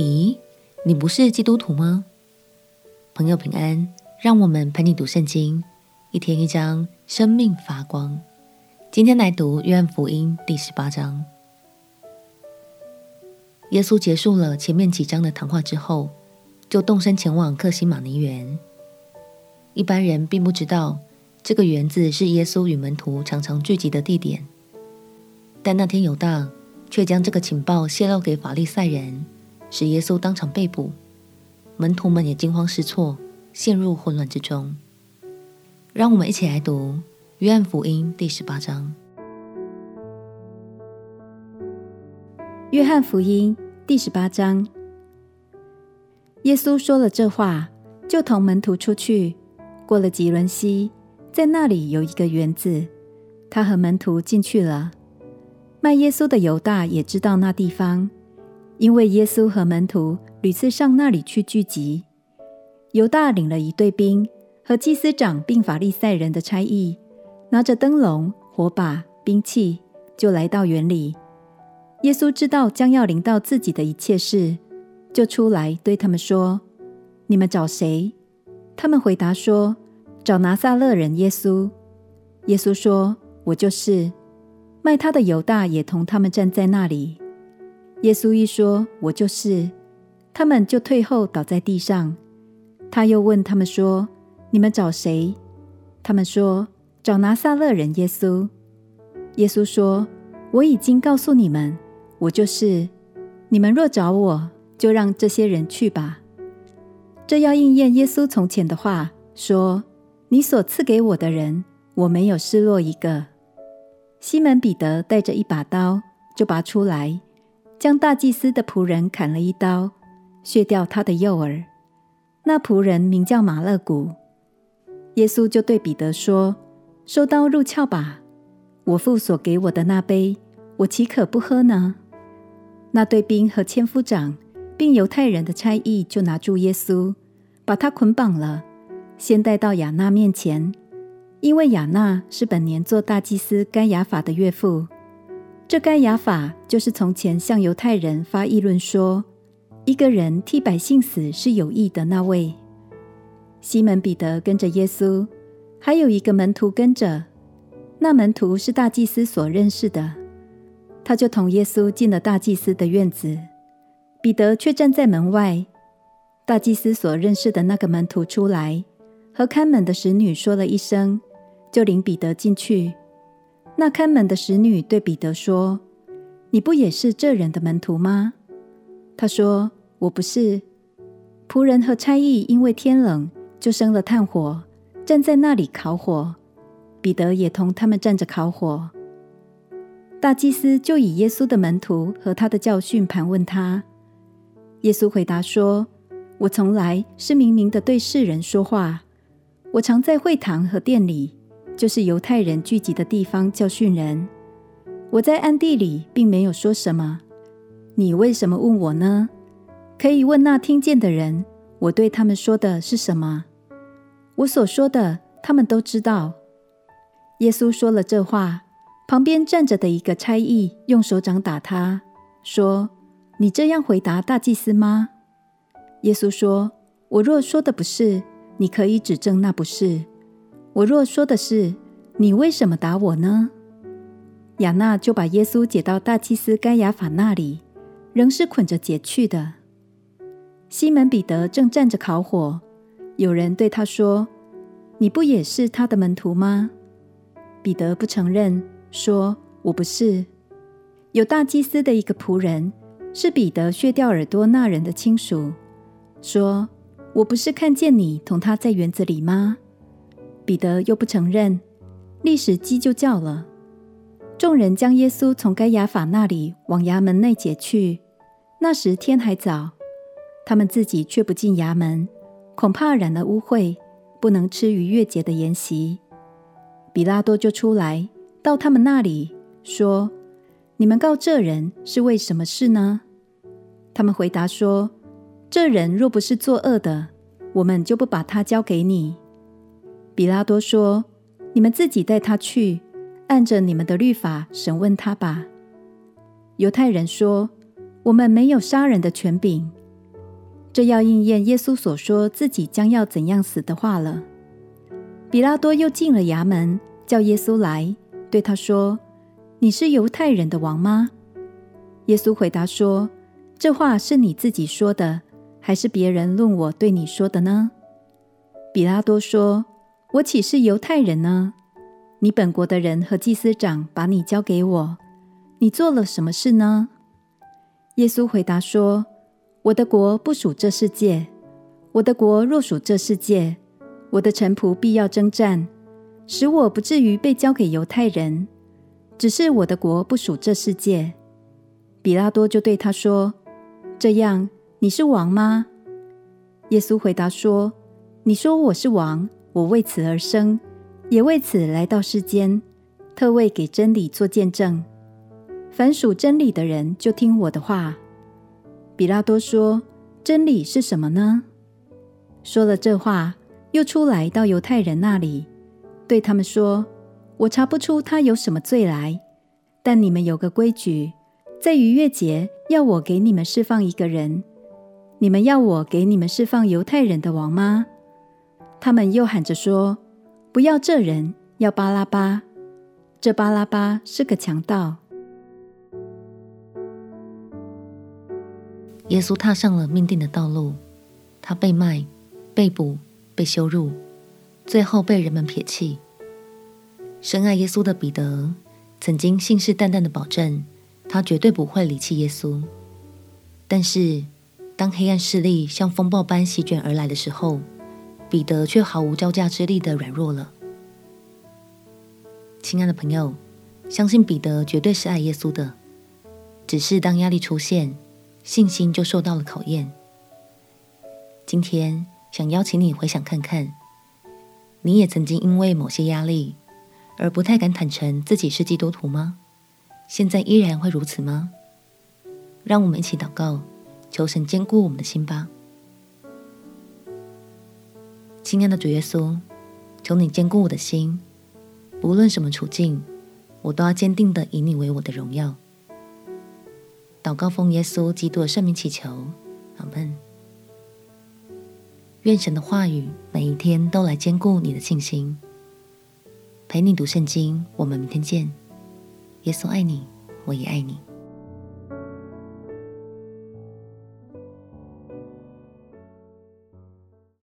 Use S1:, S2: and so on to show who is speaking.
S1: 咦，你不是基督徒吗？朋友平安，让我们陪你读圣经，一天一章，生命发光。今天来读约翰福音第十八章。耶稣结束了前面几章的谈话之后，就动身前往克西马尼园。一般人并不知道这个园子是耶稣与门徒常常聚集的地点，但那天犹大却将这个情报泄露给法利赛人，使耶稣当场被捕，门徒们也惊慌失措，陷入混乱之中。让我们一起来读约翰福音第十八章。
S2: 约翰福音第十八章，耶稣说了这话，就同门徒出去，过了汲沦溪，在那里有一个园子，他和门徒进去了。卖耶稣的犹大也知道那地方，因为耶稣和门徒屡次上那里去聚集。犹大领了一队兵和祭司长并法利赛人的差役，拿着灯笼、火把、兵器，就来到园里。耶稣知道将要临到自己的一切事，就出来对他们说：“你们找谁？”他们回答说：“找拿撒勒人耶稣。”耶稣说：“我就是。”卖他的犹大也同他们站在那里。耶稣一说：“我就是。”他们就退后倒在地上。他又问他们说：“你们找谁？”他们说：“找拿撒勒人耶稣。”耶稣说：“我已经告诉你们。”我就是，你们若找我，就让这些人去吧。这要应验耶稣从前的话，说：“你所赐给我的人，我没有失落一个。”西门彼得带着一把刀，就拔出来，将大祭司的仆人砍了一刀，削掉他的右耳。那仆人名叫马勒古。耶稣就对彼得说：“收刀入鞘吧。我父所给我的那杯，我岂可不喝呢？”那队兵和千夫长，并犹太人的差役就拿住耶稣，把他捆绑了，先带到亚娜面前，因为亚娜是本年做大祭司该亚法的岳父。这该亚法就是从前向犹太人发议论说，一个人替百姓死是有益的那位。西门彼得跟着耶稣，还有一个门徒跟着，那门徒是大祭司所认识的。他就同耶稣进了大祭司的院子，彼得却站在门外。大祭司所认识的那个门徒出来，和看门的使女说了一声，就领彼得进去。那看门的使女对彼得说：“你不也是这人的门徒吗？”他说：“我不是。”仆人和差役因为天冷，就生了炭火，站在那里烤火。彼得也同他们站着烤火。大祭司就以耶稣的门徒和他的教训盘问他。耶稣回答说：“我从来是明明的对世人说话。我常在会堂和殿里，就是犹太人聚集的地方教训人。我在暗地里并没有说什么。你为什么问我呢？可以问那听见的人，我对他们说的是什么？我所说的，他们都知道。”耶稣说了这话。旁边站着的一个差役用手掌打他，说：“你这样回答大祭司吗？”耶稣说：“我若说的不是，你可以指证那不是；我若说的是，你为什么打我呢？”亚娜就把耶稣解到大祭司该亚法那里，仍是捆着解去的。西门彼得正站着烤火，有人对他说：“你不也是他的门徒吗？”彼得不承认。说：“我不是。”有大祭司的一个仆人，是彼得削掉耳朵那人的亲属，说：“我不是看见你同他在园子里吗？”彼得又不承认，历史鸡就叫了。众人将耶稣从该亚法那里往衙门内解去。那时天还早，他们自己却不进衙门，恐怕染了污秽，不能吃逾越节的筵席。彼拉多就出来。到他们那里说：“你们告这人是为什么事呢？”他们回答说：“这人若不是作恶的，我们就不把他交给你。”比拉多说：“你们自己带他去，按着你们的律法审问他吧。”犹太人说：“我们没有杀人的权柄。”这要应验耶稣所说自己将要怎样死的话了。比拉多又进了衙门，叫耶稣来，对他说：“你是犹太人的王吗？”耶稣回答说：“这话是你自己说的，还是别人论我对你说的呢？”比拉多说：“我岂是犹太人呢？你本国的人和祭司长把你交给我，你做了什么事呢？”耶稣回答说：“我的国不属这世界。我的国若属这世界，我的臣仆必要征战，使我不至于被交给犹太人。只是我的国不属这世界。”比拉多就对他说：“这样，你是王吗？”耶稣回答说：“你说我是王，我为此而生，也为此来到世间，特为给真理做见证。凡属真理的人，就听我的话。”比拉多说：“真理是什么呢？”说了这话，又出来到犹太人那里，对他们说：“我查不出他有什么罪来，但你们有个规矩。”在逾越节，要我给你们释放一个人，你们要我给你们释放犹太人的王吗？他们又喊着说：“不要这人，要巴拉巴。这巴拉巴是个强盗。”
S1: 耶稣踏上了命定的道路，他被卖、被捕、被羞辱，最后被人们撇弃。深爱耶稣的彼得，曾经信誓旦旦的保证。他绝对不会离弃耶稣，但是当黑暗势力像风暴般席卷而来的时候，彼得却毫无招架之力的软弱了。亲爱的朋友，相信彼得绝对是爱耶稣的，只是当压力出现，信心就受到了考验。今天想邀请你回想看看，你也曾经因为某些压力而不太敢坦诚自己是基督徒吗？现在依然会如此吗？让我们一起祷告，求神坚固我们的心吧。亲爱的主耶稣，求你坚固我的心，无论什么处境，我都要坚定的以你为我的荣耀。祷告奉耶稣基督的圣名祈求，阿门。愿神的话语每一天都来坚固你的信心，陪你读圣经。我们明天见。耶稣爱你，我也爱你。